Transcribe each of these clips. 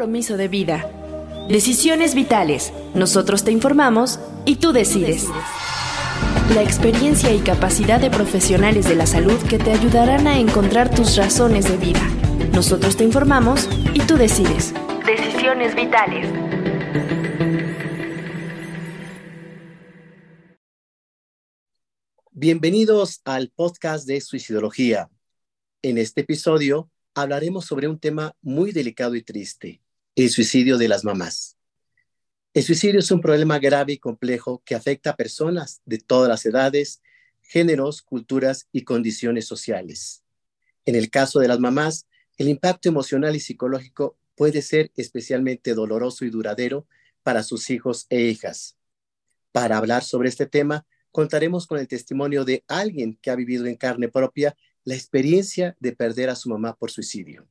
compromiso de vida. Decisiones vitales. Nosotros te informamos y tú decides. La experiencia y capacidad de profesionales de la salud que te ayudarán a encontrar tus razones de vida. Nosotros te informamos y tú decides. Decisiones vitales. Bienvenidos al podcast de Suicidología. En este episodio hablaremos sobre un tema muy delicado y triste, el suicidio de las mamás. El suicidio es un problema grave y complejo que afecta a personas de todas las edades, géneros, culturas y condiciones sociales. En el caso de las mamás, el impacto emocional y psicológico puede ser especialmente doloroso y duradero para sus hijos e hijas. Para hablar sobre este tema, contaremos con el testimonio de alguien que ha vivido en carne propia la experiencia de perder a su mamá por suicidio.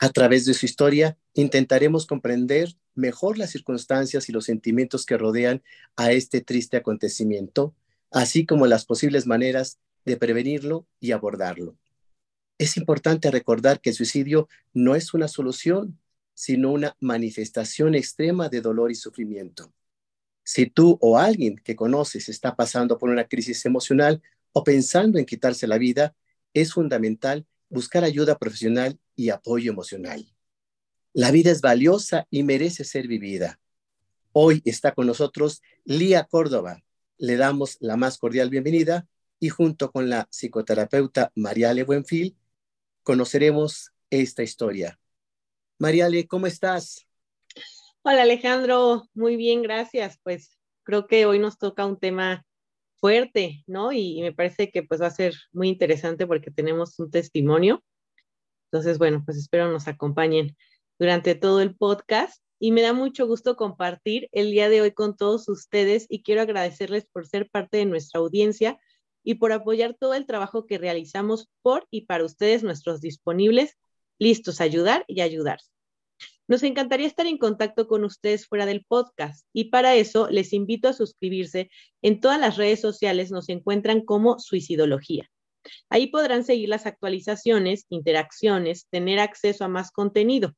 A través de su historia, intentaremos comprender mejor las circunstancias y los sentimientos que rodean a este triste acontecimiento, así como las posibles maneras de prevenirlo y abordarlo. Es importante recordar que el suicidio no es una solución, sino una manifestación extrema de dolor y sufrimiento. Si tú o alguien que conoces está pasando por una crisis emocional o pensando en quitarse la vida, es fundamental buscar ayuda profesional y apoyo emocional. La vida es valiosa y merece ser vivida. Hoy está con nosotros Lía Córdoba. Le damos la más cordial bienvenida y junto con la psicoterapeuta Mariale Buenfil conoceremos esta historia. Mariale, ¿cómo estás? Hola Alejandro, muy bien, gracias. Pues creo que hoy nos toca un tema fuerte, ¿no? Y, me parece que pues va a ser muy interesante porque tenemos un testimonio. Entonces, bueno, pues espero nos acompañen durante todo el podcast y me da mucho gusto compartir el día de hoy con todos ustedes y quiero agradecerles por ser parte de nuestra audiencia y por apoyar todo el trabajo que realizamos por y para ustedes, nuestros disponibles, listos a ayudar y ayudarse. Nos encantaría estar en contacto con ustedes fuera del podcast y para eso les invito a suscribirse. En todas las redes sociales nos encuentran como Suicidología. Ahí podrán seguir las actualizaciones, interacciones, tener acceso a más contenido.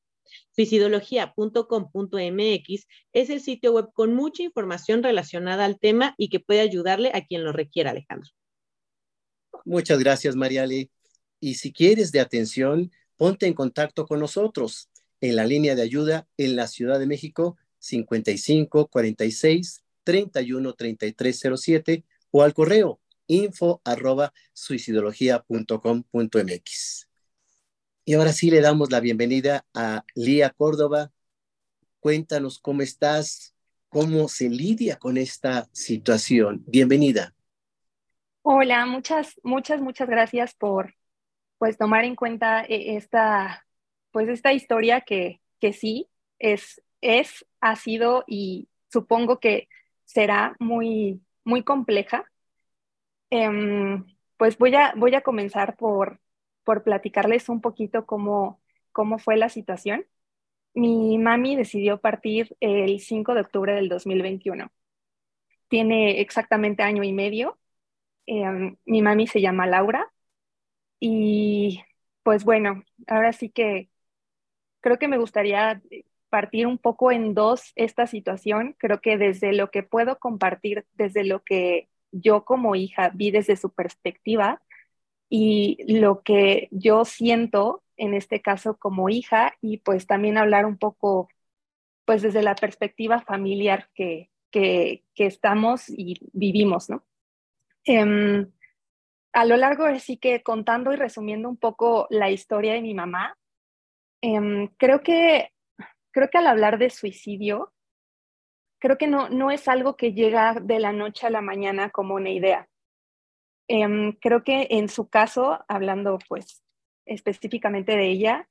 Suicidología.com.mx es el sitio web con mucha información relacionada al tema y que puede ayudarle a quien lo requiera, Alejandro. Muchas gracias, Mariale. Y si quieres de atención, ponte en contacto con nosotros en la línea de ayuda en la Ciudad de México 55 46 31 33 07 o al correo info arroba suicidología.com.mx. Y ahora sí le damos la bienvenida a Lía Córdoba. Cuéntanos cómo estás, cómo se lidia con esta situación. Bienvenida. Hola, muchas, muchas, muchas gracias por pues tomar en cuenta eh, esta pues esta historia que, que sí es, es, ha sido y supongo que será muy, muy compleja. Em, pues voy a, voy a comenzar por, por platicarles un poquito cómo, cómo fue la situación. Mi mami decidió partir el 5 de octubre del 2021. Tiene exactamente año y medio. Em, mi mami se llama Laura. Y pues bueno, ahora sí que creo que me gustaría partir un poco en dos esta situación. Creo que desde lo que puedo compartir, desde lo que yo como hija vi desde su perspectiva y lo que yo siento en este caso como hija y pues también hablar un poco pues desde la perspectiva familiar que, que, estamos y vivimos, ¿no? Em, a lo largo de sí que contando y resumiendo un poco la historia de mi mamá, Em, creo, que, creo que al hablar de suicidio, creo que no, no es algo que llega de la noche a la mañana como una idea. Em, creo que en su caso, hablando pues específicamente de ella,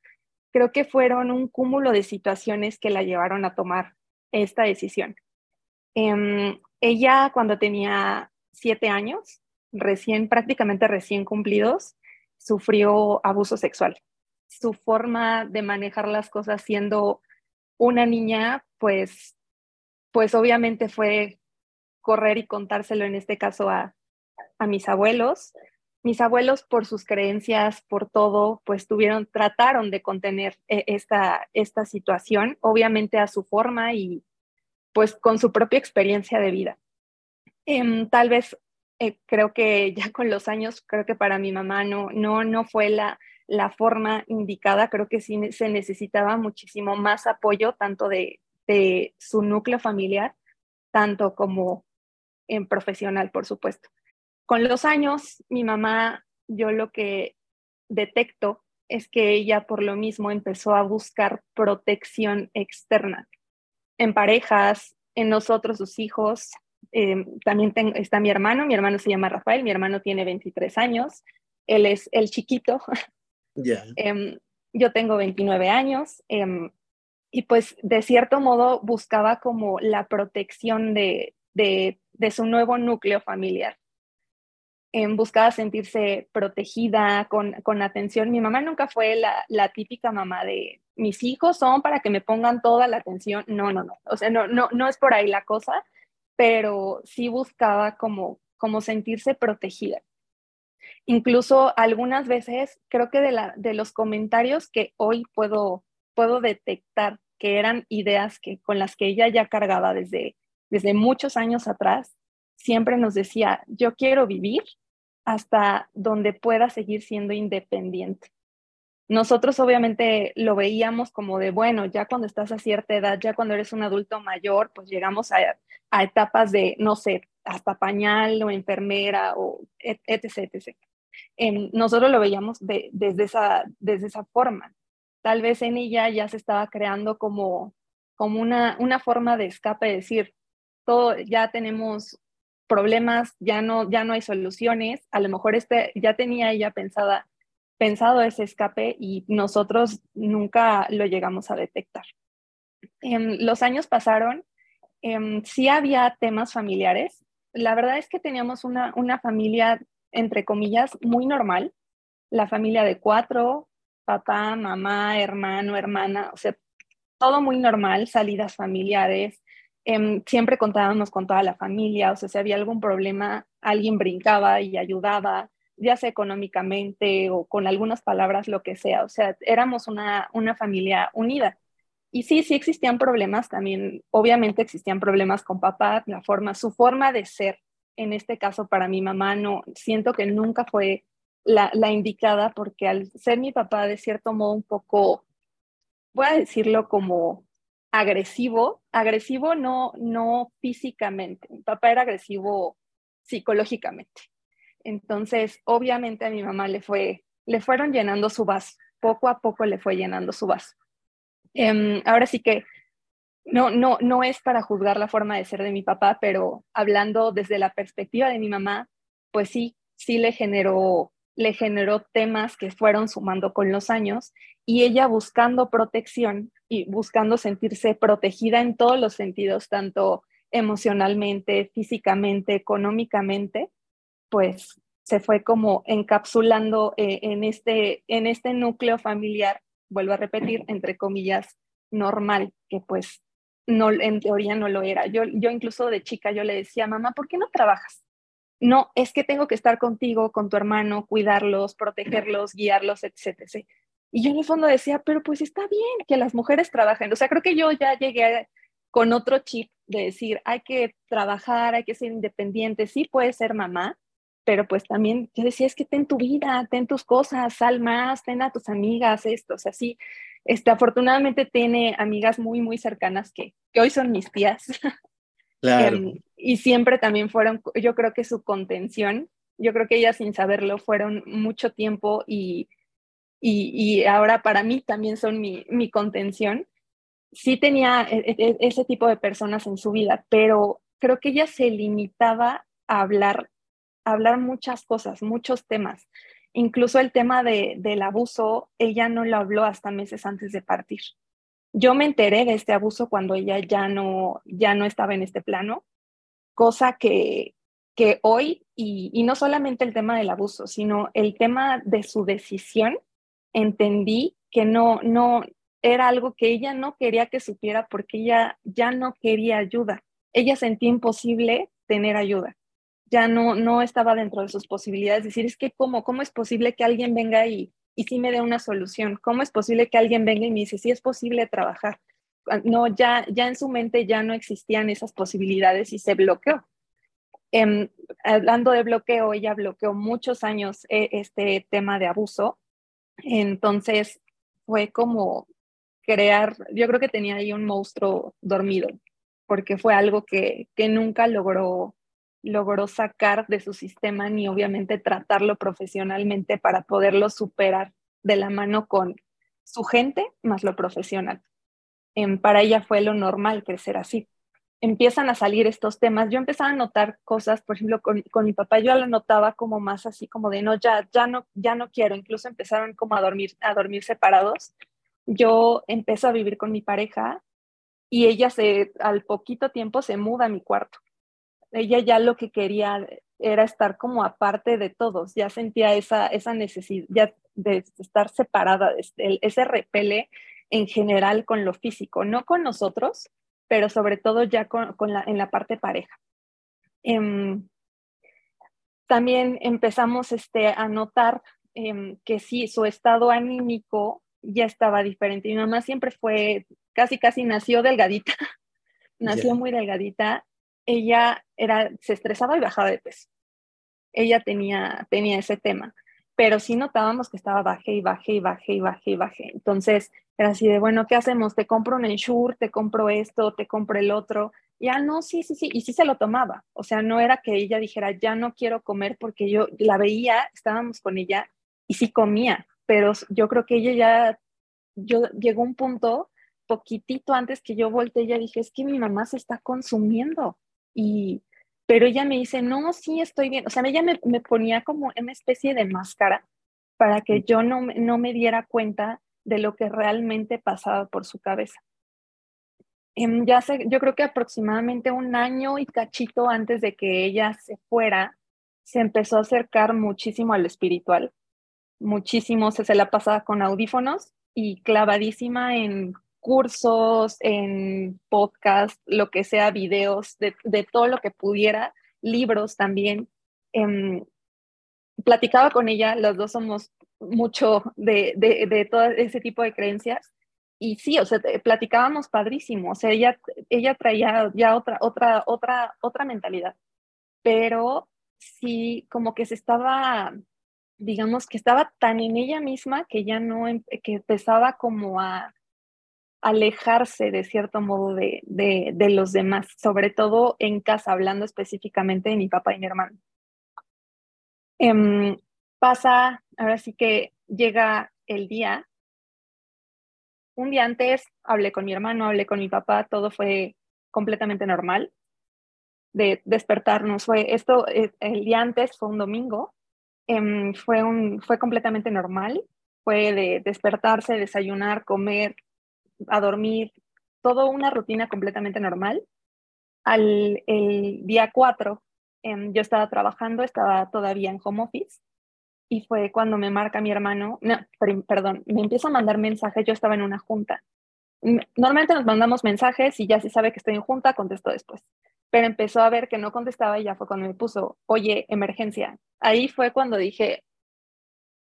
creo que fueron un cúmulo de situaciones que la llevaron a tomar esta decisión. Em, ella cuando tenía siete años, recién, prácticamente recién cumplidos, sufrió abuso sexual su forma de manejar las cosas siendo una niña, pues, pues obviamente fue correr y contárselo en este caso a, mis abuelos. mis abuelos por sus creencias, por todo, pues tuvieron, trataron de contener eh, esta, esta situación, obviamente a su forma y pues con su propia experiencia de vida. Em, tal vez eh, creo que ya con los años, creo que para mi mamá no, no, no fue la, la forma indicada, creo que sí se necesitaba muchísimo más apoyo, tanto de, de su núcleo familiar, tanto como en profesional, por supuesto. Con los años, mi mamá, yo lo que detecto es que ella por lo mismo empezó a buscar protección externa en parejas, en nosotros, sus hijos. Eh, también está mi hermano, mi hermano se llama Rafael, mi hermano tiene 23 años, él es el chiquito. Em, yo tengo 29 años em, y pues de cierto modo buscaba como la protección de, de, su nuevo núcleo familiar. En buscaba sentirse protegida, con, con, atención. Mi mamá nunca fue la, la, típica mamá de mis hijos son para que me pongan toda la atención. No, no, no. O sea, no, no, no es por ahí la cosa, pero sí buscaba como, como sentirse protegida. Incluso algunas veces creo que de, la, de los comentarios que hoy puedo, puedo detectar que eran ideas que, con las que ella ya cargaba desde, desde muchos años atrás, siempre nos decía, yo quiero vivir hasta donde pueda seguir siendo independiente. Nosotros obviamente lo veíamos como de, bueno, ya cuando estás a cierta edad, ya cuando eres un adulto mayor, pues llegamos a, a etapas de, no sé, hasta pañal o enfermera o etc. etc. Em, nosotros lo veíamos de, desde, esa, desde esa forma. Tal vez en ella ya se estaba creando como, como una, una forma de escape, de decir, todo, ya tenemos problemas, ya no, ya no hay soluciones, a lo mejor este, ya tenía ella pensada, pensado ese escape y nosotros nunca lo llegamos a detectar. En los años pasaron, eh, sí había temas familiares. La verdad es que teníamos una, una familia, entre comillas, muy normal. La familia de cuatro, papá, mamá, hermano, hermana, o sea, todo muy normal, salidas familiares, Em, siempre contábamos con toda la familia, o sea, si había algún problema, alguien brincaba y ayudaba, ya sea económicamente o con algunas palabras, lo que sea, o sea, éramos una, una familia unida. Y sí, sí existían problemas también, obviamente existían problemas con papá, la forma, su forma de ser, en este caso para mi mamá, no, siento que nunca fue la, indicada porque al ser mi papá de cierto modo un poco, voy a decirlo como agresivo, agresivo no, no físicamente, mi papá era agresivo psicológicamente. Entonces, obviamente a mi mamá le, fue, le fueron llenando su vaso, poco a poco le fue llenando su vaso. Em, ahora sí que no, no, no es para juzgar la forma de ser de mi papá, pero hablando desde la perspectiva de mi mamá, pues sí, sí le generó, le generó temas que fueron sumando con los años y ella buscando protección y buscando sentirse protegida en todos los sentidos, tanto emocionalmente, físicamente, económicamente, pues se fue como encapsulando eh, en, este, en este núcleo familiar, vuelvo a repetir, entre comillas, normal, que pues no, en teoría no lo era. Yo, yo incluso de chica yo le decía, mamá, ¿por qué no trabajas? No, es que tengo que estar contigo, con tu hermano, cuidarlos, protegerlos, guiarlos, etc. Y yo en el fondo decía, pero pues está bien que las mujeres trabajen. O sea, creo que yo ya llegué con otro chip de decir, hay que trabajar, hay que ser independiente, sí puedes ser mamá, pero pues también yo decía, es que ten tu vida, ten tus cosas, sal más, ten a tus amigas, esto, o sea, sí, este, afortunadamente tiene amigas muy, muy cercanas que, que hoy son mis tías. Claro. Em, y siempre también fueron, yo creo que su contención, yo creo que ellas sin saberlo fueron mucho tiempo y y, ahora para mí también son mi, mi contención. Sí tenía e, e, ese tipo de personas en su vida, pero creo que ella se limitaba a hablar, a hablar muchas cosas, muchos temas. Incluso el tema de, del abuso, ella no lo habló hasta meses antes de partir. Yo me enteré de este abuso cuando ella ya no, ya no estaba en este plano, cosa que, que hoy, y, y no solamente el tema del abuso, sino el tema de su decisión entendí que no, no, era algo que ella no quería que supiera porque ella ya no quería ayuda. Ella sentía imposible tener ayuda. ya no, no estaba dentro de sus posibilidades. Decir, es que cómo, cómo es posible que alguien venga y, y sí me dé una solución. ¿Cómo es posible que alguien venga y me dice, sí es posible trabajar? Ah, no, ya, ya en su mente ya no existían esas posibilidades y se bloqueó. Em, hablando de bloqueo, ella bloqueó muchos años eh, este tema de abuso. Entonces fue como crear, yo creo que tenía ahí un monstruo dormido, porque fue algo que, que nunca logró logró sacar de su sistema ni obviamente tratarlo profesionalmente para poderlo superar de la mano con su gente más lo profesional. para ella fue lo normal crecer así. Empiezan a salir estos temas. Yo empezaba a notar cosas, por ejemplo, con, mi papá yo lo notaba como más así como de no, ya, ya no, ya no quiero. Incluso empezaron como a dormir, a dormir separados. Yo empecé a vivir con mi pareja y ella se, al poquito tiempo se muda a mi cuarto ella ya lo que quería era estar como aparte de todos, ya sentía esa, esa necesidad de estar separada, este, ese repele en general con lo físico, no con nosotros, pero sobre todo ya con, la, en la parte pareja. Em, también empezamos este, a notar em, que sí, su estado anímico ya estaba diferente. Mi mamá siempre fue, casi, casi nació delgadita, nació muy delgadita ella era, se estresaba y bajaba de peso. Ella tenía, tenía ese tema, pero sí notábamos que estaba baje y baje y baje y baje y baje. Entonces era así de, bueno, ¿qué hacemos? Te compro un ensure, te compro esto, te compro el otro. Ya no, sí, sí, sí, y sí se lo tomaba. O sea, no era que ella dijera, ya no quiero comer porque yo la veía, estábamos con ella y sí comía, pero yo creo que ella ya, yo llegó un punto poquitito antes que yo volteé, ella dije, es que mi mamá se está consumiendo y, pero ella me dice, no, sí, estoy bien. O sea, ella me, me ponía como una especie de máscara para que yo no, no me diera cuenta de lo que realmente pasaba por su cabeza. Em, ya sé, yo creo que aproximadamente un año y cachito antes de que ella se fuera, se empezó a acercar muchísimo al espiritual, muchísimo, se, se la pasaba con audífonos y clavadísima en cursos, en podcast, lo que sea, videos, de, todo lo que pudiera, libros también. Em, platicaba con ella, los dos somos mucho de, de, todo ese tipo de creencias. Y sí, o sea, platicábamos padrísimo, o sea, ella, ella traía ya otra, otra, otra, otra mentalidad, pero sí, como que se estaba, digamos, que estaba tan en ella misma que ya no, em, que empezaba como a, alejarse de cierto modo de, de, los demás, sobre todo en casa, hablando específicamente de mi papá y mi hermano. Em, pasa, ahora sí que llega el día. Un día antes hablé con mi hermano, hablé con mi papá, todo fue completamente normal de despertarnos. Fue esto, eh, el día antes fue un domingo, em, fue, un, fue completamente normal, fue de despertarse, desayunar, comer, a dormir, todo una rutina completamente normal. Al el día 4, em, yo estaba trabajando, estaba todavía en home office y fue cuando me marca mi hermano, no, perdón, me empieza a mandar mensajes, yo estaba en una junta. Normalmente nos mandamos mensajes y ya se sabe que estoy en junta, contesto después. Pero empezó a ver que no contestaba y ya fue cuando me puso, oye, emergencia. Ahí fue cuando dije,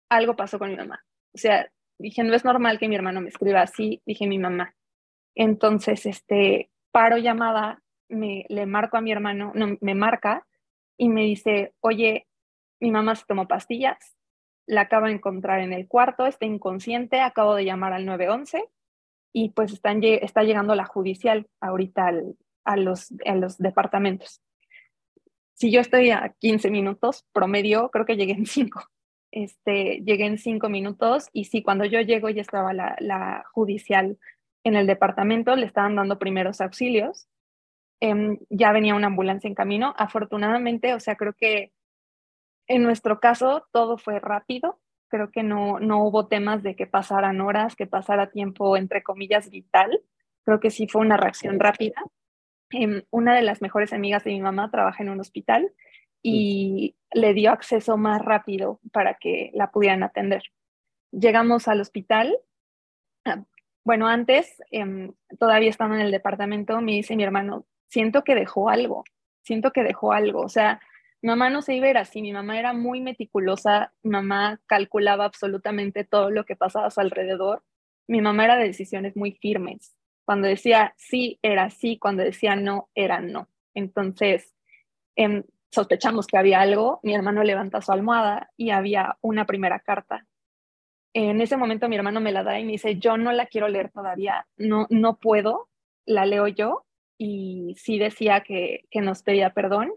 algo pasó con mi mamá. O sea, dije, no es normal que mi hermano me escriba así, dije mi mamá. Entonces, este, paro llamada, me, le marco a mi hermano, no, me marca y me dice, oye, mi mamá se tomó pastillas, la acabo de encontrar en el cuarto, está inconsciente, acabo de llamar al 911 y pues están, está llegando la judicial ahorita a, los, a los departamentos. Si yo estoy a 15 minutos, promedio, creo que llegué en 5 este, llegué en cinco minutos y sí, cuando yo llego ya estaba la, judicial en el departamento, le estaban dando primeros auxilios, em, ya venía una ambulancia en camino, afortunadamente, o sea, creo que en nuestro caso todo fue rápido, creo que no, no hubo temas de que pasaran horas, que pasara tiempo, entre comillas, vital, creo que sí fue una reacción rápida. Em, una de las mejores amigas de mi mamá trabaja en un hospital y le dio acceso más rápido para que la pudieran atender. Llegamos al hospital. Ah, bueno, antes, em, todavía estaba en el departamento, me dice mi hermano, siento que dejó algo, siento que dejó algo. O sea, Mi mamá no se iba a ir así, mi mamá era muy meticulosa, mamá calculaba absolutamente todo lo que pasaba a su alrededor. Mi mamá era de decisiones muy firmes. Cuando decía sí, era sí, cuando decía no, era no. Entonces, em, sospechamos que había algo, mi hermano levanta su almohada y había una primera carta. En ese momento mi hermano me la da y me dice, yo no la quiero leer todavía, no, no puedo, la leo yo. Y sí decía que, que nos pedía perdón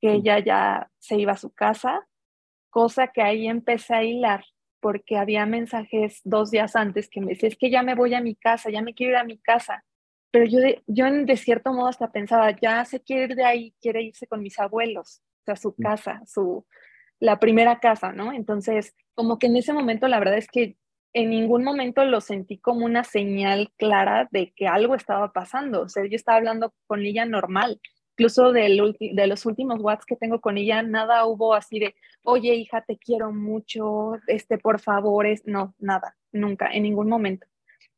que ella ya se iba a su casa, cosa que ahí empecé a hilar porque había mensajes dos días antes que me decía, es que ya me voy a mi casa, ya me quiero ir a mi casa. Pero yo de, yo de cierto modo hasta pensaba, ya se quiere ir de ahí, quiere irse con mis abuelos, o sea, su casa, su, la primera casa, ¿no? Entonces, como que en ese momento la verdad es que en ningún momento lo sentí como una señal clara de que algo estaba pasando. O sea, yo estaba hablando con ella normal incluso de los últimos WhatsApp que tengo con ella, nada hubo así de, oye hija, te quiero mucho, este, por favor, es, no, nada, nunca, en ningún momento.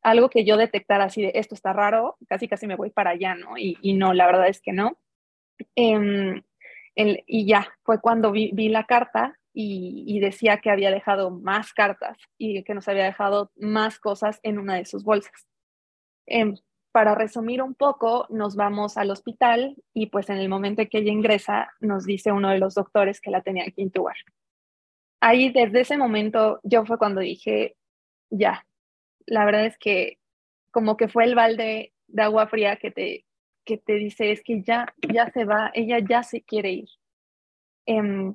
Algo que yo detectara así de, esto está raro, casi casi me voy para allá, ¿no? Y, no, la verdad es que no. Em, y ya, fue cuando vi, la carta y, decía que había dejado más cartas y que nos había dejado más cosas en una de sus bolsas. Em, para resumir un poco, nos vamos al hospital y pues en el momento en que ella ingresa, nos dice uno de los doctores que la tenía que intubar. Ahí desde ese momento yo fue cuando dije, ya, la verdad es que como que fue el balde de agua fría que te, que te dice es que ya, ya se va, ella ya se quiere ir. Em,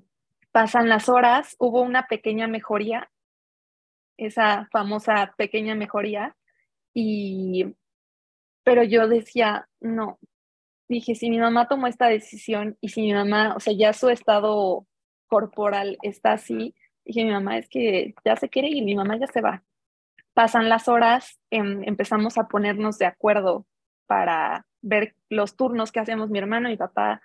pasan las horas, hubo una pequeña mejoría, esa famosa pequeña mejoría, y pero yo decía, no, dije, si mi mamá tomó esta decisión y si mi mamá, o sea, ya su estado corporal está así, dije, mi mamá es que ya se quiere ir, mi mamá ya se va. Pasan las horas, em, empezamos a ponernos de acuerdo para ver los turnos que hacemos mi hermano, y papá,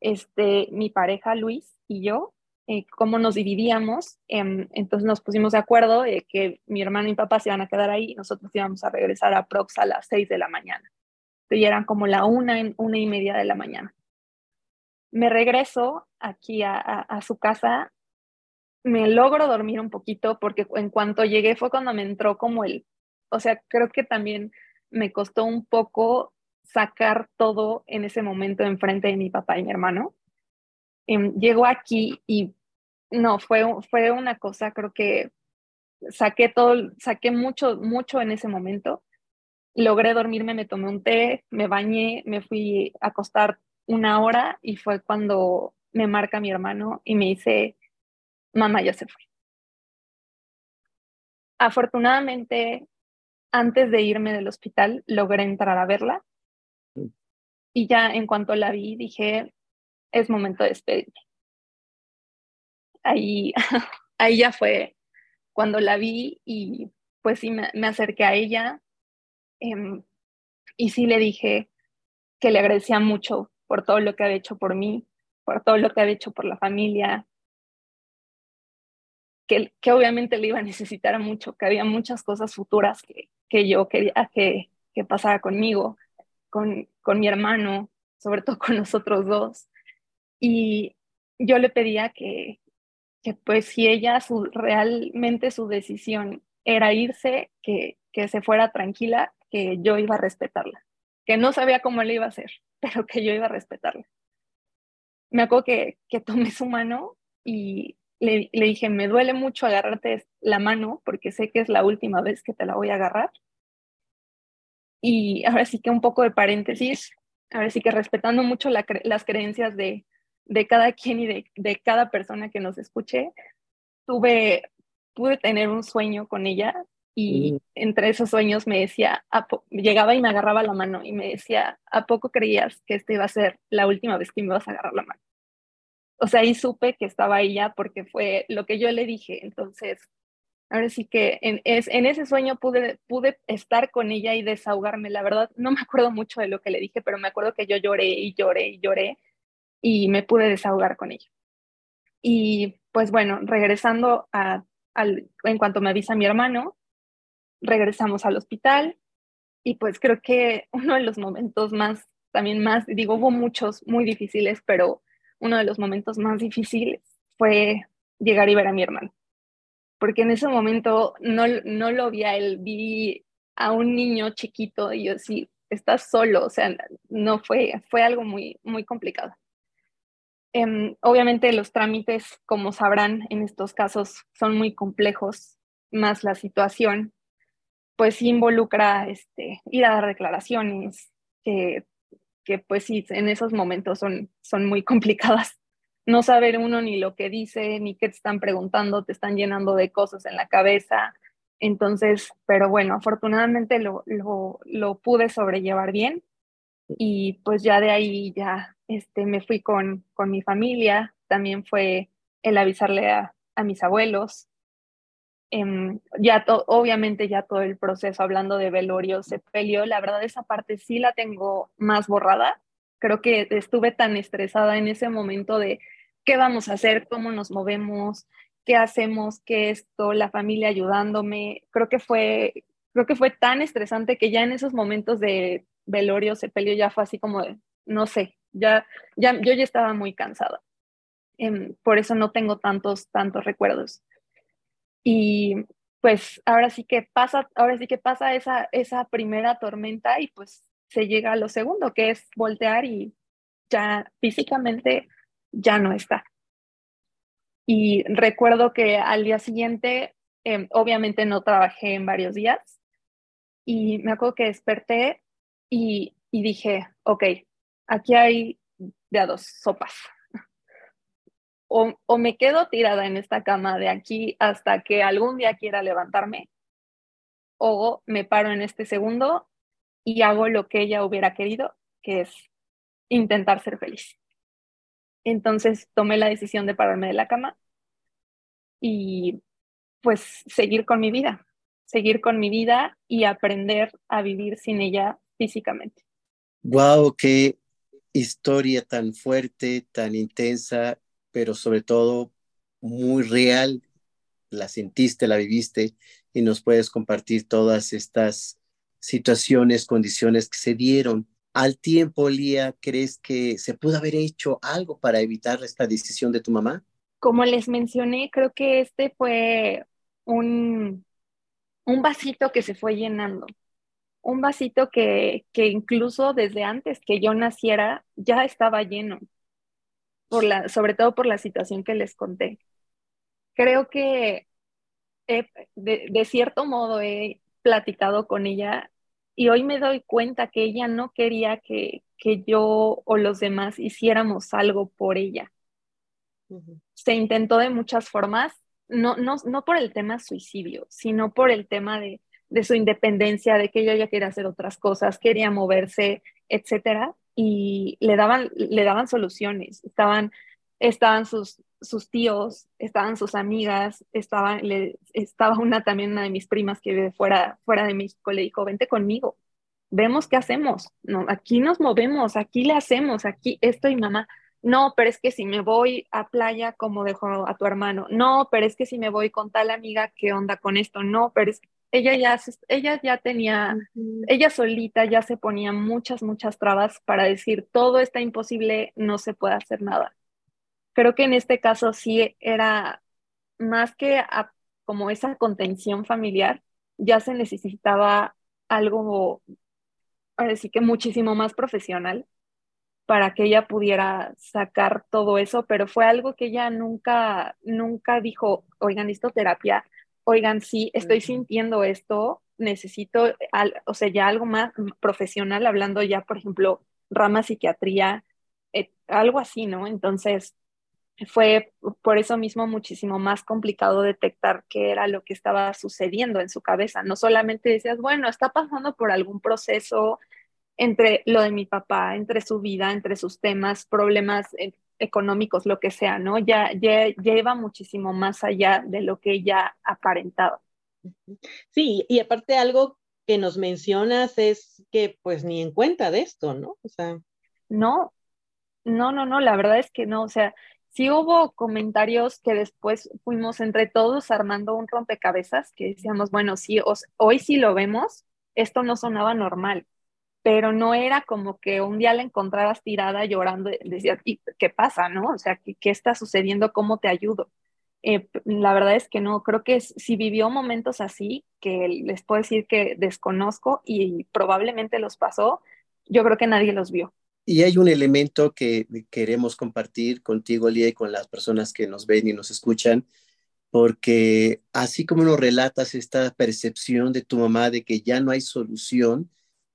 este, mi pareja Luis y yo, eh, cómo nos dividíamos. Em, entonces nos pusimos de acuerdo de que mi hermano y papá se iban a quedar ahí y nosotros íbamos a regresar a Prox a las seis de la mañana. Y eran como la una, una y media de la mañana. Me regreso aquí a, a su casa, me logro dormir un poquito porque en cuanto llegué fue cuando me entró como el, o sea, creo que también me costó un poco sacar todo en ese momento enfrente de mi papá y mi hermano. Em, llego aquí y no, fue, fue una cosa, creo que saqué todo, saqué mucho, mucho en ese momento. Logré dormirme, me tomé un té, me bañé, me fui a acostar una hora y fue cuando me marca mi hermano y me dice, mamá ya se fue. Afortunadamente, antes de irme del hospital, logré entrar a verla. Y ya en cuanto la vi, dije, es momento de despedirme ahí, ahí ya fue cuando la vi y pues sí me, acerqué a ella em, y sí le dije que le agradecía mucho por todo lo que había hecho por mí, por todo lo que había hecho por la familia, que, obviamente le iba a necesitar mucho, que había muchas cosas futuras que, que yo quería que, que pasara conmigo, con, con mi hermano, sobre todo con nosotros dos. Y yo le pedía que, que pues si ella su, realmente su decisión era irse, que, que se fuera tranquila, que yo iba a respetarla, que no sabía cómo le iba a hacer, pero que yo iba a respetarla. Me acuerdo que, que tomé su mano y le, le dije, me duele mucho agarrarte la mano porque sé que es la última vez que te la voy a agarrar. Y ahora sí que un poco de paréntesis, ahora sí que respetando mucho las creencias de, de cada quien y de, cada persona que nos escuche, tuve, pude tener un sueño con ella y mm. entre esos sueños me decía, llegaba y me agarraba la mano y me decía, ¿a poco creías que esta iba a ser la última vez que me ibas a agarrar la mano? O sea, ahí supe que estaba ella porque fue lo que yo le dije. Entonces, ahora sí que en, es, en ese sueño pude, estar con ella y desahogarme. La verdad, no me acuerdo mucho de lo que le dije, pero me acuerdo que yo lloré y lloré y lloré y me pude desahogar con ella. Y pues bueno, regresando a, en cuanto me avisa mi hermano, regresamos al hospital y pues creo que uno de los momentos más, también más, digo, hubo muchos muy difíciles, pero uno de los momentos más difíciles fue llegar y ver a mi hermano, porque en ese momento no, no lo vi a él, vi a un niño chiquito y yo sí, estás solo, o sea, no fue, fue algo muy, muy complicado. Em, obviamente los trámites, como sabrán, en estos casos son muy complejos, más la situación, pues involucra este, ir a dar declaraciones, que, que pues sí, en esos momentos son, son muy complicadas. No saber uno ni lo que dice, ni qué te están preguntando, te están llenando de cosas en la cabeza. Entonces, pero bueno, afortunadamente lo, lo, lo pude sobrellevar bien y pues ya de ahí ya este, me fui con, con mi familia, también fue el avisarle a, a mis abuelos, em, ya obviamente ya todo el proceso hablando de velorio, sepelio, la verdad esa parte sí la tengo más borrada, creo que estuve tan estresada en ese momento de qué vamos a hacer, cómo nos movemos, qué hacemos, qué esto, la familia ayudándome, creo que fue, creo que fue tan estresante que ya en esos momentos de velorio, sepelio, ya fue así como de, no sé, ya, ya, yo ya estaba muy cansada. Em, por eso no tengo tantos, tantos recuerdos. Y pues ahora sí que pasa, ahora sí que pasa esa, esa primera tormenta y pues se llega a lo segundo, que es voltear y ya físicamente ya no está. Y recuerdo que al día siguiente, em, obviamente no trabajé en varios días, y me acuerdo que desperté y, y dije, ok, aquí hay de a dos sopas. O, me quedo tirada en esta cama de aquí hasta que algún día quiera levantarme, o me paro en este segundo y hago lo que ella hubiera querido, que es intentar ser feliz. Entonces tomé la decisión de pararme de la cama y pues seguir con mi vida, seguir con mi vida y aprender a vivir sin ella físicamente. Wow, qué historia tan fuerte, tan intensa, pero sobre todo muy real. La sentiste, la viviste y nos puedes compartir todas estas situaciones, condiciones que se dieron. Al tiempo, Lía, ¿crees que se pudo haber hecho algo para evitar esta decisión de tu mamá? Como les mencioné, creo que este fue un, un vasito que se fue llenando un vasito que, incluso desde antes que yo naciera ya estaba lleno, por la, sobre todo por la situación que les conté. Creo que de, cierto modo he platicado con ella y hoy me doy cuenta que ella no quería que, yo o los demás hiciéramos algo por ella. Se intentó de muchas formas, no, no, no por el tema suicidio, sino por el tema de de su independencia, de que ella ya quería hacer otras cosas, quería moverse, etcétera, y le daban, le daban soluciones. Estaban, estaban sus, sus tíos, estaban sus amigas, le, estaba una también una de mis primas que vive fuera, fuera de México, le dijo, vente conmigo, vemos qué hacemos, no, aquí nos movemos, aquí le hacemos, aquí estoy mamá. No, pero es que si me voy a playa, como dejo a tu hermano? No, pero es que si me voy con tal amiga, ¿qué onda con esto? No, pero es ella ya, ella ya tenía, ella solita ya se ponía muchas, muchas trabas para decir, todo está imposible, no se puede hacer nada. Creo que en este caso sí era más que como esa contención familiar, ya se necesitaba algo, ahora sí que muchísimo más profesional para que ella pudiera sacar todo eso, pero fue algo que ella nunca, nunca dijo, oigan, necesito terapia, oigan, sí, estoy sintiendo esto, necesito, o sea, ya algo más profesional, hablando ya, por ejemplo, rama psiquiatría, eh, algo así, ¿no? Entonces, fue por eso mismo muchísimo más complicado detectar qué era lo que estaba sucediendo en su cabeza. No solamente decías, bueno, está pasando por algún proceso entre lo de mi papá, entre su vida, entre sus temas, problemas eh, económicos, lo que sea, ¿no? Ya, ya, iba muchísimo más allá de lo que ella aparentaba. Sí, y aparte algo que nos mencionas es que pues ni en cuenta de esto, ¿no? O sea. No, no, no, no, la verdad es que no, o sea, sí hubo comentarios que después fuimos entre todos armando un rompecabezas que decíamos, bueno, sí, hoy sí lo vemos, esto no sonaba normal, pero no era como que un día la encontraras tirada llorando, decías, ¿qué pasa, no? O sea, ¿qué, qué está sucediendo? ¿Cómo te ayudo? Eh, la verdad es que no, creo que si vivió momentos así, que les puedo decir que desconozco y probablemente los pasó, yo creo que nadie los vio. Y hay un elemento que queremos compartir contigo, Lía, y con las personas que nos ven y nos escuchan, porque así como nos relatas esta percepción de tu mamá de que ya no hay solución,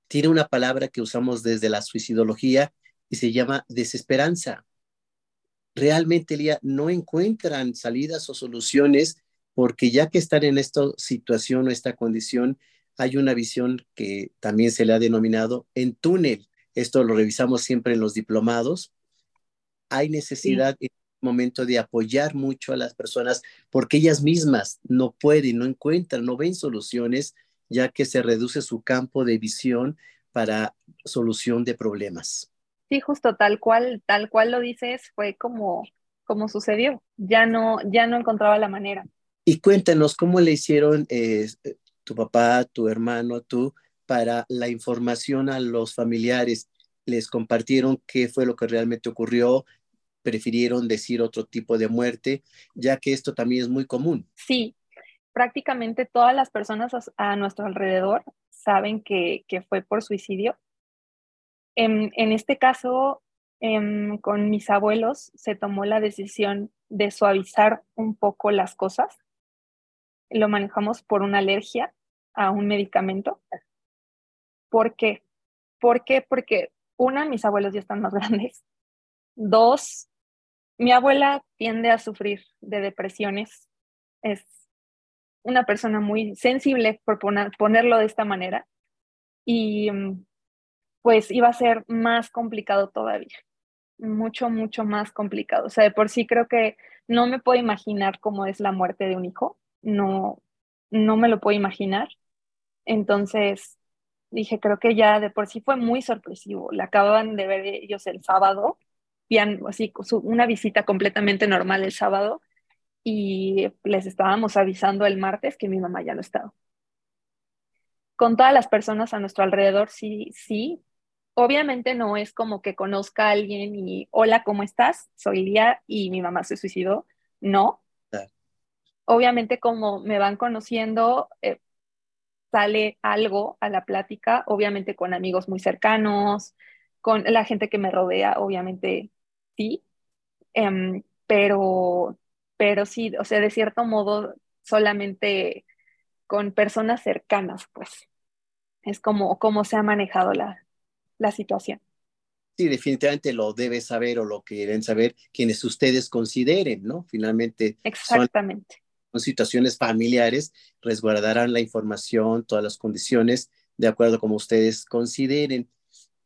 tiene una palabra que usamos desde la suicidología y se llama desesperanza. Realmente, Lía, no encuentran salidas o soluciones porque ya que están en esta situación o esta condición, hay una visión que también se le ha denominado en túnel. Esto lo revisamos siempre en los diplomados. Hay necesidad en este momento de apoyar mucho a las personas porque ellas mismas no pueden, no encuentran, no ven soluciones, ya que se reduce su campo de visión para solución de problemas. Sí, justo tal cual, tal cual lo dices, fue como, como sucedió. Ya no, ya no encontraba la manera. Y cuéntanos cómo le hicieron eh, tu papá, tu hermano, tú, para la información a los familiares. ¿Les compartieron qué fue lo que realmente ocurrió? ¿Prefirieron decir otro tipo de muerte? Ya que esto también es muy común. Sí, prácticamente todas las personas a, nuestro alrededor saben que, fue por suicidio. En, este caso, em, con mis abuelos se tomó la decisión de suavizar un poco las cosas lo manejamos por una alergia a un medicamento. ¿Por qué? ¿Por qué? Porque una, mis abuelos ya están más grandes. Dos, mi abuela tiende a sufrir de depresiones. Es una persona muy sensible, por ponerlo de esta manera. Y pues iba a ser más complicado todavía. Mucho, mucho más complicado. O sea, de por sí creo que no me puedo imaginar cómo es la muerte de un hijo no, no me lo puedo imaginar. Entonces dije, creo que ya de por sí fue muy sorpresivo. La acababan de ver ellos el sábado, así una visita completamente normal el sábado y les estábamos avisando el martes que mi mamá ya no estaba. Con todas las personas a nuestro alrededor, sí, sí. Obviamente no es como que conozca a alguien y, hola, ¿cómo estás? Soy Lía y mi mamá se suicidó. No, obviamente como me van conociendo, eh, sale algo a la plática, obviamente con amigos muy cercanos, con la gente que me rodea, obviamente sí, em, pero, pero sí, o sea, de cierto modo, solamente con personas cercanas, pues, es como, como se ha manejado la, la situación. Sí, definitivamente lo debe saber o lo quieren saber quienes ustedes consideren, ¿no? Finalmente. Exactamente situaciones familiares, resguardarán la información, todas las condiciones, de acuerdo como ustedes consideren.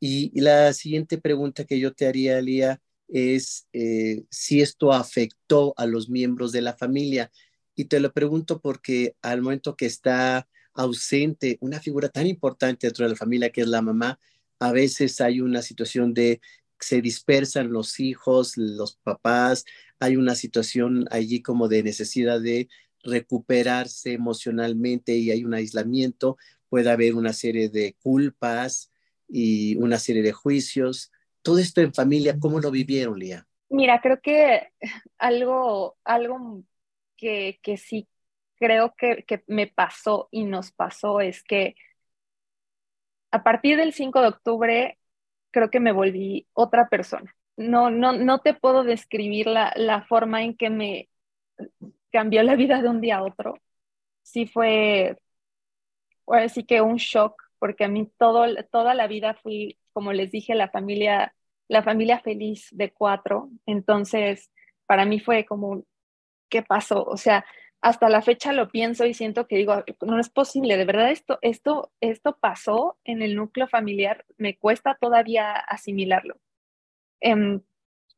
Y, la siguiente pregunta que yo te haría, Lía, es eh, si esto afectó a los miembros de la familia. Y te lo pregunto porque al momento que está ausente una figura tan importante dentro de la familia que es la mamá, a veces hay una situación de se dispersan los hijos, los papás, hay una situación allí como de necesidad de recuperarse emocionalmente y hay un aislamiento, puede haber una serie de culpas y una serie de juicios. Todo esto en familia, ¿cómo lo vivieron, Lía? Mira, creo que algo, algo que, que sí creo que, que me pasó y nos pasó es que a partir del 5 de octubre creo que me volví otra persona. No, no, no te puedo describir la, la forma en que me cambió la vida de un día a otro. Sí fue, sí que un shock, porque a mí todo, toda la vida fui, como les dije, la familia, la familia feliz de cuatro. Entonces, para mí fue como, ¿qué pasó? O sea, hasta la fecha lo pienso y siento que digo, no es posible, de verdad esto, esto, esto pasó en el núcleo familiar, me cuesta todavía asimilarlo. Em,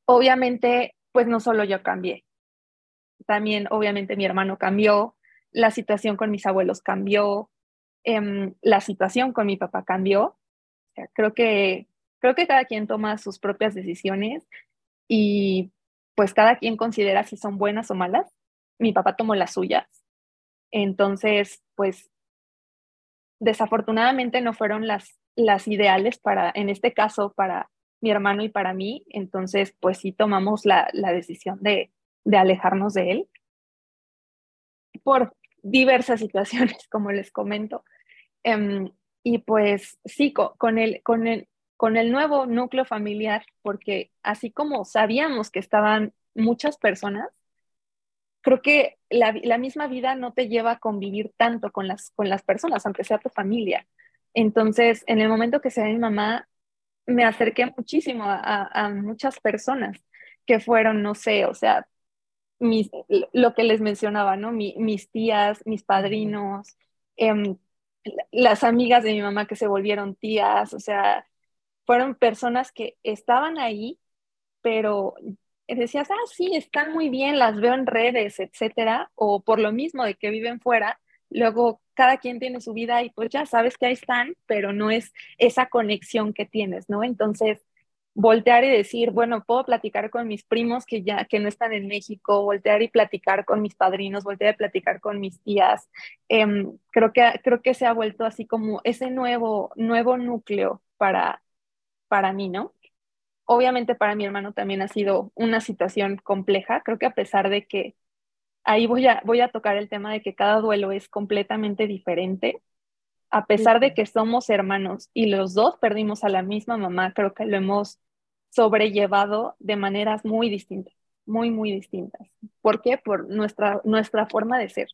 obviamente, pues no solo yo cambié, también obviamente mi hermano cambió, la situación con mis abuelos cambió, em, la situación con mi papá cambió. Creo, que, creo que cada quien toma sus propias decisiones y pues cada quien considera si son buenas o malas mi papá tomó las suyas. Entonces, pues desafortunadamente no fueron las, las ideales para, en este caso, para mi hermano y para mí. Entonces, pues sí tomamos la, la decisión de, de alejarnos de él por diversas situaciones, como les comento. Em, y pues sí, con, el, con, el, con el nuevo núcleo familiar, porque así como sabíamos que estaban muchas personas, creo que la, la, misma vida no te lleva a convivir tanto con las, con las personas, aunque sea tu familia. Entonces, en el momento que se ve mi mamá, me acerqué muchísimo a, a, muchas personas que fueron, no sé, o sea, mis, lo que les mencionaba, ¿no? mis tías, mis padrinos, eh, las amigas de mi mamá que se volvieron tías, o sea, fueron personas que estaban ahí, pero decías, ah, sí, están muy bien, las veo en redes, etcétera, o por lo mismo de que viven fuera, luego cada quien tiene su vida y pues ya sabes que ahí están, pero no es esa conexión que tienes, ¿no? Entonces, voltear y decir, bueno, puedo platicar con mis primos que ya que no están en México, voltear y platicar con mis padrinos, voltear y platicar con mis tías. Em, creo, que, creo que se ha vuelto así como ese nuevo, nuevo núcleo para, para mí, ¿no? Obviamente para mi hermano también ha sido una situación compleja. Creo que a pesar de que ahí voy a, voy a tocar el tema de que cada duelo es completamente diferente, a pesar de que somos hermanos y los dos perdimos a la misma mamá, creo que lo hemos sobrellevado de maneras muy distintas, muy, muy distintas. ¿Por qué? Por nuestra, nuestra forma de ser.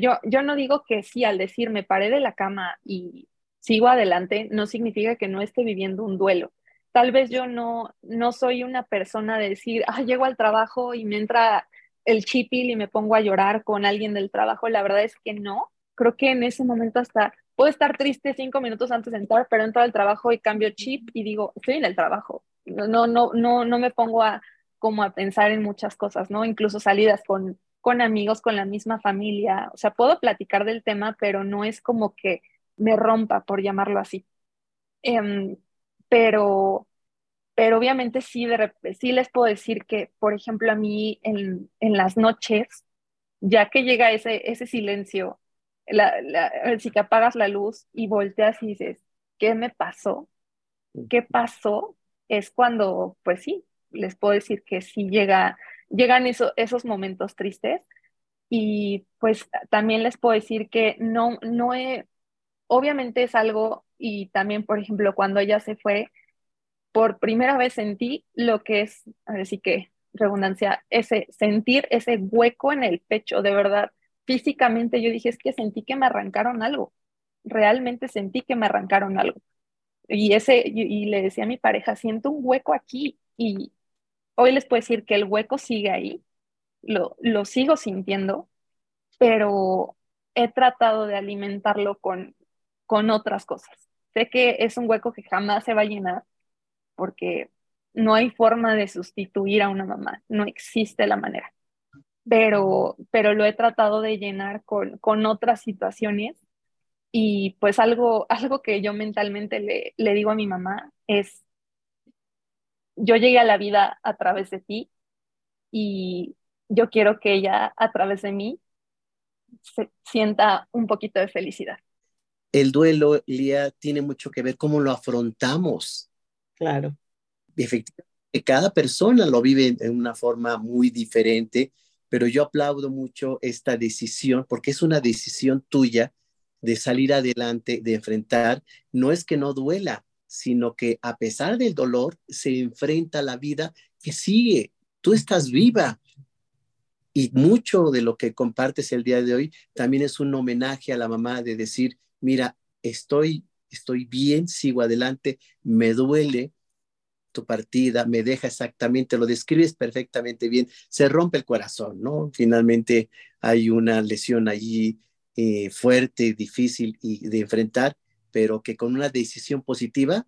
yo, yo no digo que sí, al decir me paré de la cama y sigo adelante, no significa que no esté viviendo un duelo. Tal vez yo no, no soy una persona de decir, ah, llego al trabajo y me entra el chipil y me pongo a llorar con alguien del trabajo. La verdad es que no. Creo que en ese momento hasta puedo estar triste cinco minutos antes de entrar, pero entro al trabajo y cambio chip y digo, estoy en el trabajo. No, no, no, no me pongo a como a pensar en muchas cosas, ¿no? Incluso salidas con, con amigos, con la misma familia. O sea, puedo platicar del tema, pero no es como que me rompa, por llamarlo así. Em, pero, pero obviamente sí, de, sí les puedo decir que, por ejemplo, a mí en, en las noches, ya que llega ese, ese silencio, la, si que apagas la luz y volteas y dices, ¿qué me pasó? ¿Qué pasó? Es cuando, pues sí, les puedo decir que sí llega, llegan esos momentos tristes. Y pues también les puedo decir que no, no he, obviamente es algo, y también, por ejemplo, cuando ella se fue, por primera vez sentí lo que es, así que redundancia, ese sentir ese hueco en el pecho, de verdad físicamente yo dije, es que sentí que me arrancaron algo, realmente sentí que me arrancaron algo. Y, ese, y, le decía a mi pareja, siento un hueco aquí y hoy les puedo decir que el hueco sigue ahí, lo, lo sigo sintiendo, pero he tratado de alimentarlo con, con otras cosas. Sé que es un hueco que jamás se va a llenar porque no hay forma de sustituir a una mamá, no existe la manera pero, pero lo he tratado de llenar con, con otras situaciones. Y pues algo, algo que yo mentalmente le, le digo a mi mamá es, yo llegué a la vida a través de ti y yo quiero que ella a través de mí se sienta un poquito de felicidad. El duelo, Lía, tiene mucho que ver cómo lo afrontamos. Claro. Efectivamente, cada persona lo vive de una forma muy diferente pero yo aplaudo mucho esta decisión porque es una decisión tuya de salir adelante, de enfrentar. No es que no duela, sino que a pesar del dolor se enfrenta a la vida que sigue. Tú estás viva. Y mucho de lo que compartes el día de hoy también es un homenaje a la mamá de decir, mira, estoy, estoy bien, sigo adelante, me duele, tu partida, me deja exactamente, lo describes perfectamente bien, se rompe el corazón, ¿no? Finalmente hay una lesión allí eh, fuerte, difícil y de enfrentar, pero que con una decisión positiva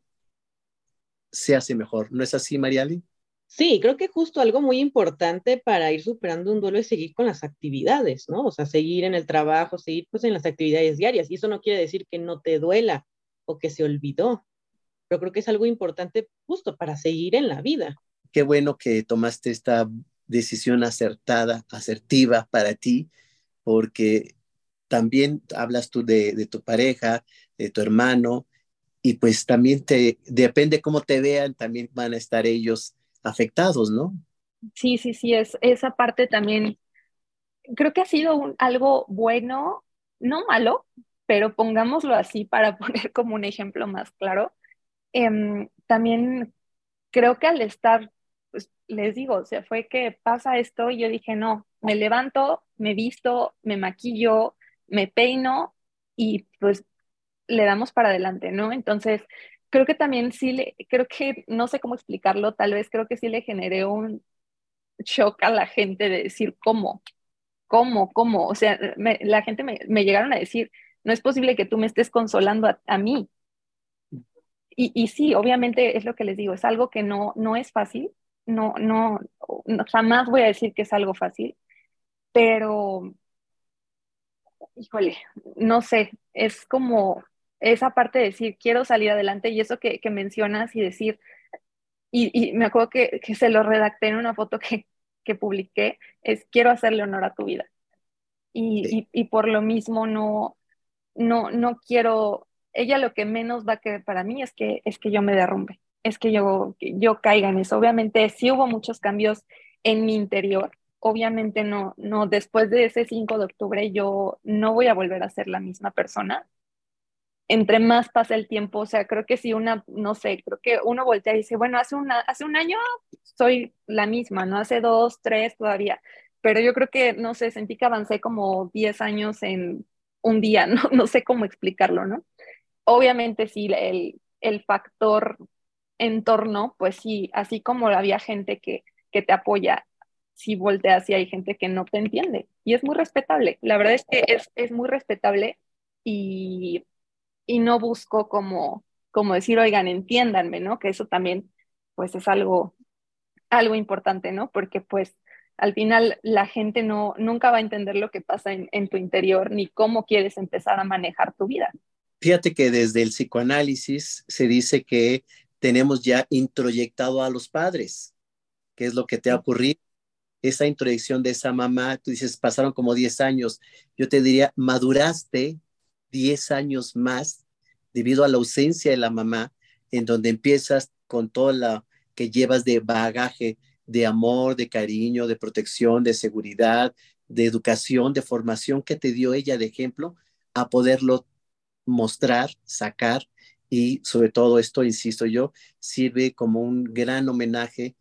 se hace mejor. ¿No es así, Mariali? Sí, creo que justo algo muy importante para ir superando un duelo es seguir con las actividades, ¿no? O sea, seguir en el trabajo, seguir pues en las actividades diarias. Y eso no quiere decir que no te duela o que se olvidó, pero creo que es algo importante justo para seguir en la vida. Qué bueno que tomaste esta decisión acertada, asertiva para ti, porque también hablas tú de, tu pareja, de tu hermano, y pues también te, depende cómo te vean, también van a estar ellos afectados, ¿no? Sí, sí, sí, es, esa parte también creo que ha sido algo bueno, no malo, pero pongámoslo así para poner como un ejemplo más claro. Em, también creo que al estar, pues les digo, o sea, fue que pasa esto y yo dije, no, me levanto, me visto, me maquillo, me peino y pues le damos para adelante, ¿no? Entonces, creo que también sí, le, creo que, no sé cómo explicarlo, tal vez creo que sí le generé un shock a la gente de decir, ¿cómo? ¿Cómo? ¿Cómo? O sea, la gente me, me, llegaron a decir, no es posible que tú me estés consolando a, mí. Y, y, sí, obviamente es lo que les digo, es algo que no, no es fácil, no, no, no, jamás voy a decir que es algo fácil, pero, híjole, no sé, es como esa parte de decir, quiero salir adelante y eso que, que mencionas y decir, y, y, me acuerdo que, que se lo redacté en una foto que, que publiqué es quiero hacerle honor a tu vida. Y, y, por lo mismo no, no, no quiero, ella lo que menos va a querer para mí es que, es que yo me derrumbe, es que yo, yo caiga en eso. Obviamente sí hubo muchos cambios en mi interior. Obviamente no, no, después de ese 5 de octubre yo no voy a volver a ser la misma persona, entre más pasa el tiempo, o sea, creo que si una, no sé, creo que uno voltea y dice, bueno, hace, hace un año soy la misma, ¿no? Hace dos, tres todavía, pero yo creo que, no sé, sentí que avancé como 10 años en un día, no, no sé cómo explicarlo, ¿no? Obviamente sí, el, el factor entorno, pues sí, así como había gente que, que te apoya, si volteas y hay gente que no te entiende. Y es muy respetable. La verdad es que es, es muy respetable y y no busco como, como decir, oigan, entiéndanme, ¿no? Que eso también, pues es algo, algo importante, ¿no? Porque pues al final la gente no, nunca va a entender lo que pasa en, en tu interior ni cómo quieres empezar a manejar tu vida. Fíjate que desde el psicoanálisis se dice que tenemos ya introyectado a los padres, ¿Qué es lo que te ha ocurrido. Esa introyección de esa mamá, tú dices, pasaron como 10 años. Yo te diría, maduraste 10 años más debido a la ausencia de la mamá, en donde empiezas con todo lo que llevas de bagaje, de amor, de cariño, de protección, de seguridad, de educación, de formación que te dio ella de ejemplo, a poderlo mostrar, sacar y sobre todo esto, insisto yo, sirve como un gran homenaje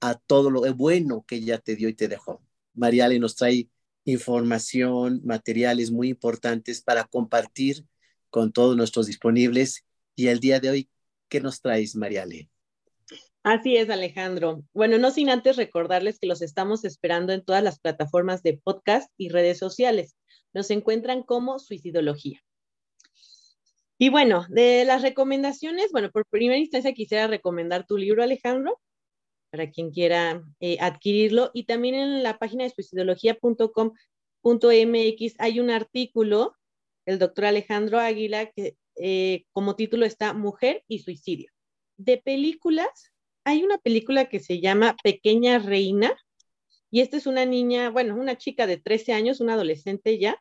a todo lo bueno que ella te dio y te dejó. Mariale nos trae información, materiales muy importantes para compartir con todos nuestros disponibles. Y el día de hoy, ¿qué nos traes, Mariale? Así es, Alejandro. Bueno, no sin antes recordarles que los estamos esperando en todas las plataformas de podcast y redes sociales. Nos encuentran como Suicidología. Y bueno, de las recomendaciones, bueno, por primera instancia quisiera recomendar tu libro, Alejandro, para quien quiera eh, adquirirlo. Y también en la página de suicidología.com.mx hay un artículo del doctor Alejandro Águila que eh, como título está Mujer y Suicidio. De películas, hay una película que se llama Pequeña Reina. Y esta es una niña, bueno, una chica de 13 años, una adolescente ya,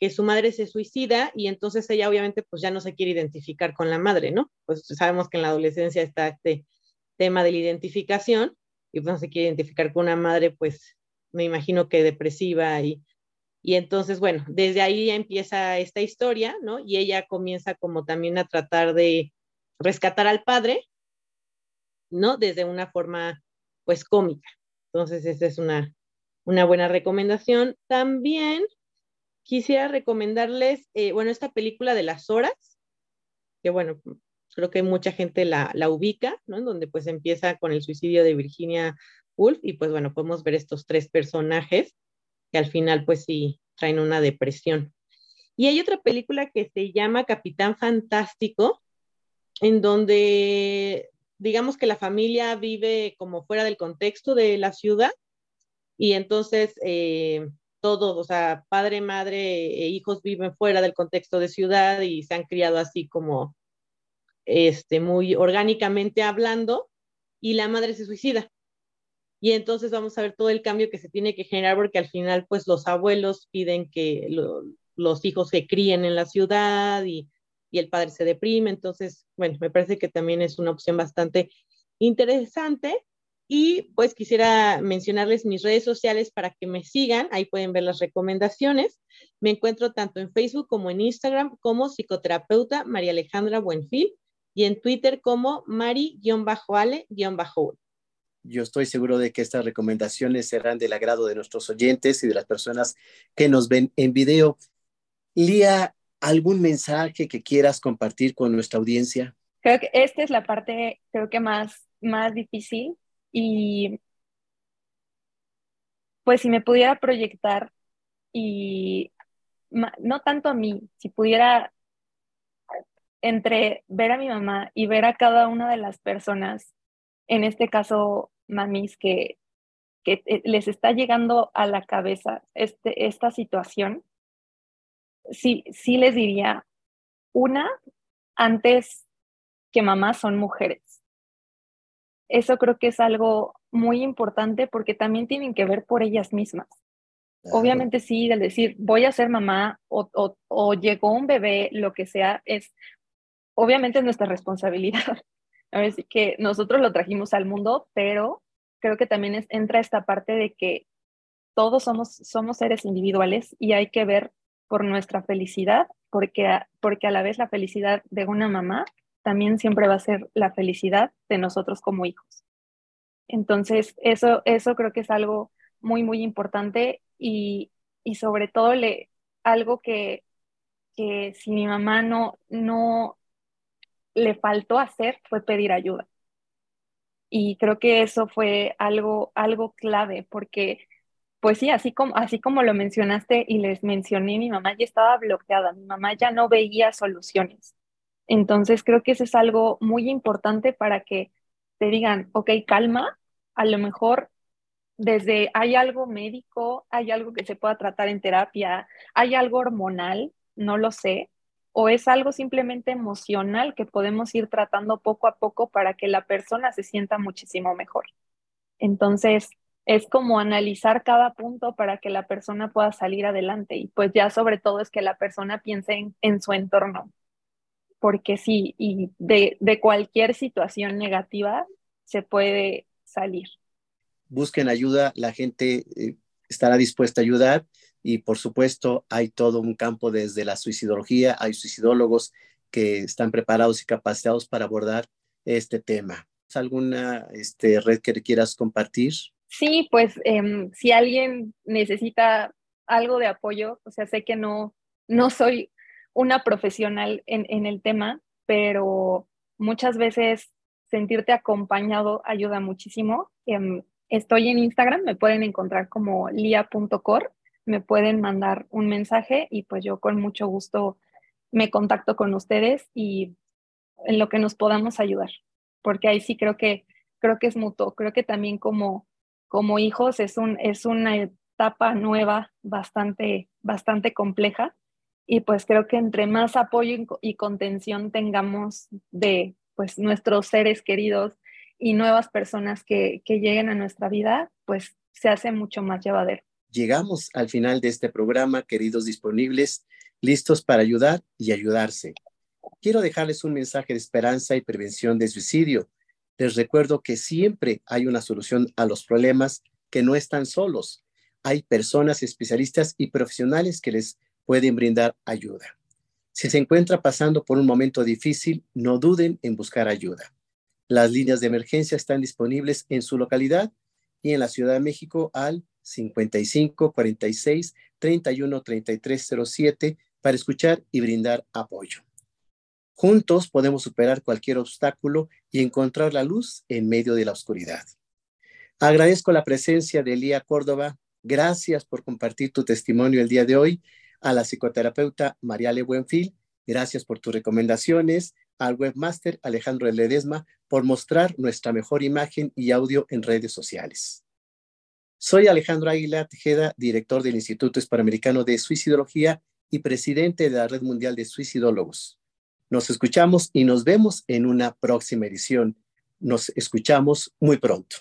que su madre se suicida y entonces ella obviamente pues ya no se quiere identificar con la madre, ¿no? Pues sabemos que en la adolescencia está este tema de la identificación y pues no se quiere identificar con una madre, pues me imagino que depresiva y, y entonces, bueno, desde ahí empieza esta historia, ¿no? Y ella comienza como también a tratar de rescatar al padre, ¿no? Desde una forma, pues, cómica. Entonces, esa es una, una buena recomendación. También quisiera recomendarles, eh, bueno, esta película de las horas, que bueno, creo que mucha gente la, la ubica, ¿no? En donde pues empieza con el suicidio de Virginia Woolf y pues bueno, podemos ver estos tres personajes que al final pues sí traen una depresión. Y hay otra película que se llama Capitán Fantástico, en donde digamos que la familia vive como fuera del contexto de la ciudad y entonces eh, todos, o sea, padre, madre e hijos viven fuera del contexto de ciudad y se han criado así como este, muy orgánicamente hablando, y la madre se suicida. Y entonces vamos a ver todo el cambio que se tiene que generar porque al final pues los abuelos piden que los hijos se críen en la ciudad y, y el padre se deprime. Entonces, bueno, me parece que también es una opción bastante interesante. Y pues quisiera mencionarles mis redes sociales para que me sigan. Ahí pueden ver las recomendaciones. Me encuentro tanto en Facebook como en Instagram como psicoterapeuta María Alejandra Buenfil y en Twitter como mari-ale- yo estoy seguro de que estas recomendaciones serán del agrado de nuestros oyentes y de las personas que nos ven en video. Lía, ¿algún mensaje que quieras compartir con nuestra audiencia? Creo que esta es la parte, creo que más, más difícil y pues si me pudiera proyectar y no tanto a mí, si pudiera entre ver a mi mamá y ver a cada una de las personas, en este caso mamis, que, que eh, les está llegando a la cabeza este, esta situación, sí, sí les diría, una, antes que mamás son mujeres. Eso creo que es algo muy importante porque también tienen que ver por ellas mismas. Obviamente sí, del decir voy a ser mamá o, o, o, llegó un bebé, lo que sea, es obviamente es nuestra responsabilidad. Así que nosotros lo trajimos al mundo, pero creo que también es, entra esta parte de que todos somos, somos seres individuales y hay que ver por nuestra felicidad, porque, porque a la vez la felicidad de una mamá también siempre va a ser la felicidad de nosotros como hijos. Entonces, eso, eso creo que es algo muy, muy importante y, y sobre todo le, algo que, que si mi mamá no, no le faltó hacer fue pedir ayuda. Y creo que eso fue algo, algo clave porque pues sí, así como, así como lo mencionaste y les mencioné, mi mamá ya estaba bloqueada, mi mamá ya no veía soluciones. Entonces creo que eso es algo muy importante para que te digan, ok, calma, a lo mejor desde hay algo médico, hay algo que se pueda tratar en terapia, hay algo hormonal, no lo sé, o es algo simplemente emocional que podemos ir tratando poco a poco para que la persona se sienta muchísimo mejor. Entonces, es como analizar cada punto para que la persona pueda salir adelante y pues ya sobre todo es que la persona piense en, su entorno, porque sí, y de, cualquier situación negativa se puede salir. Busquen ayuda, la gente eh, estará dispuesta a ayudar y por supuesto hay todo un campo desde la suicidología, hay suicidólogos que están preparados y capacitados para abordar este tema. ¿Alguna este, red que quieras compartir? Sí, pues em, si alguien necesita algo de apoyo, o sea, sé que no, no soy una profesional en, en el tema, pero muchas veces sentirte acompañado ayuda muchísimo. Em, estoy en Instagram, me pueden encontrar como lia.cor, me pueden mandar un mensaje y pues yo con mucho gusto me contacto con ustedes y en lo que nos podamos ayudar, porque ahí sí creo que creo que es mutuo, creo que también como como hijos es, un, es una etapa nueva bastante, bastante compleja y pues creo que entre más apoyo y contención tengamos de pues nuestros seres queridos y nuevas personas que, que lleguen a nuestra vida, pues se hace mucho más llevadero. Llegamos al final de este programa, queridos disponibles, listos para ayudar y ayudarse. Quiero dejarles un mensaje de esperanza y prevención de suicidio les recuerdo que siempre hay una solución a los problemas, que no están solos. Hay personas especialistas y profesionales que les pueden brindar ayuda. Si se encuentra pasando por un momento difícil, no duden en buscar ayuda. Las líneas de emergencia están disponibles en su localidad y en la Ciudad de México al 55 46 31 33 07 para escuchar y brindar apoyo. Juntos podemos superar cualquier obstáculo y encontrar la luz en medio de la oscuridad. Agradezco la presencia de Elía Córdoba. Gracias por compartir tu testimonio el día de hoy. A la psicoterapeuta Mariale Buenfil, gracias por tus recomendaciones. Al webmaster Alejandro Ledesma por mostrar nuestra mejor imagen y audio en redes sociales. Soy Alejandro Águila Tejeda, director del Instituto Hispanoamericano de Suicidología y presidente de la Red Mundial de Suicidólogos. Nos escuchamos y nos vemos en una próxima edición. Nos escuchamos muy pronto.